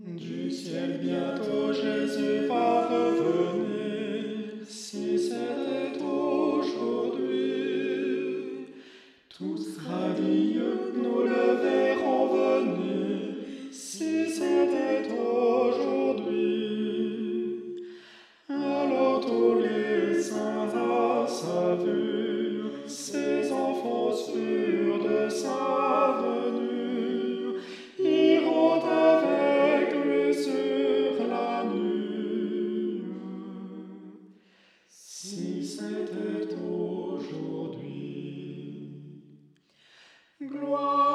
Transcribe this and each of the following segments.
Du ciel bientôt Jésus va revenir, si c'était trop. gloire.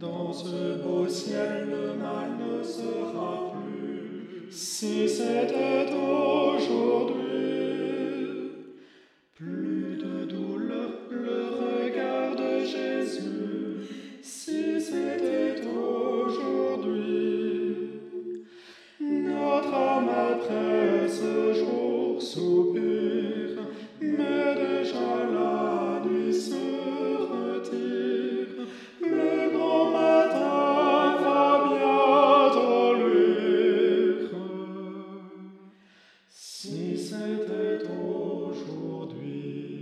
Dans ce beau ciel, le mal ne sera plus. Si c'était aujourd'hui, plus de douleur, le regard de Jésus. Si c'était aujourd'hui, notre âme après ce Si c'était aujourd'hui.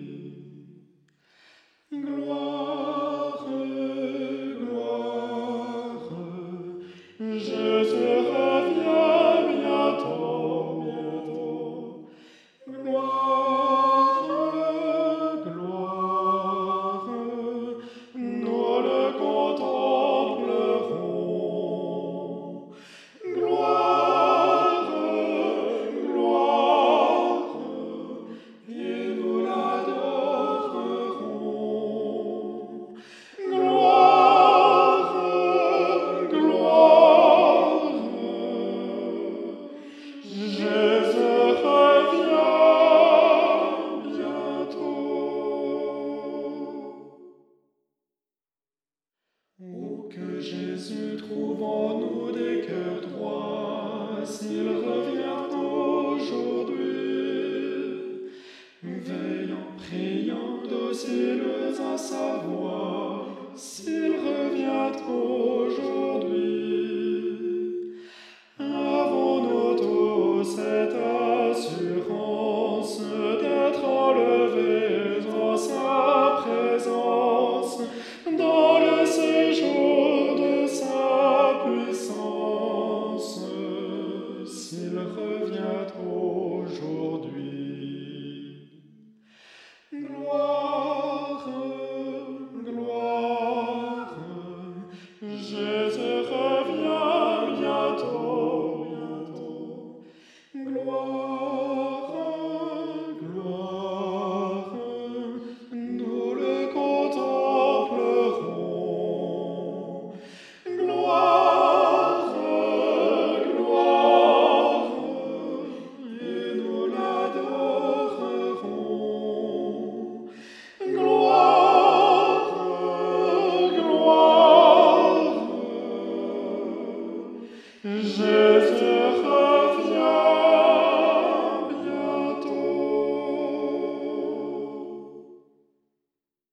Jésus trouve en nous des cœurs droits,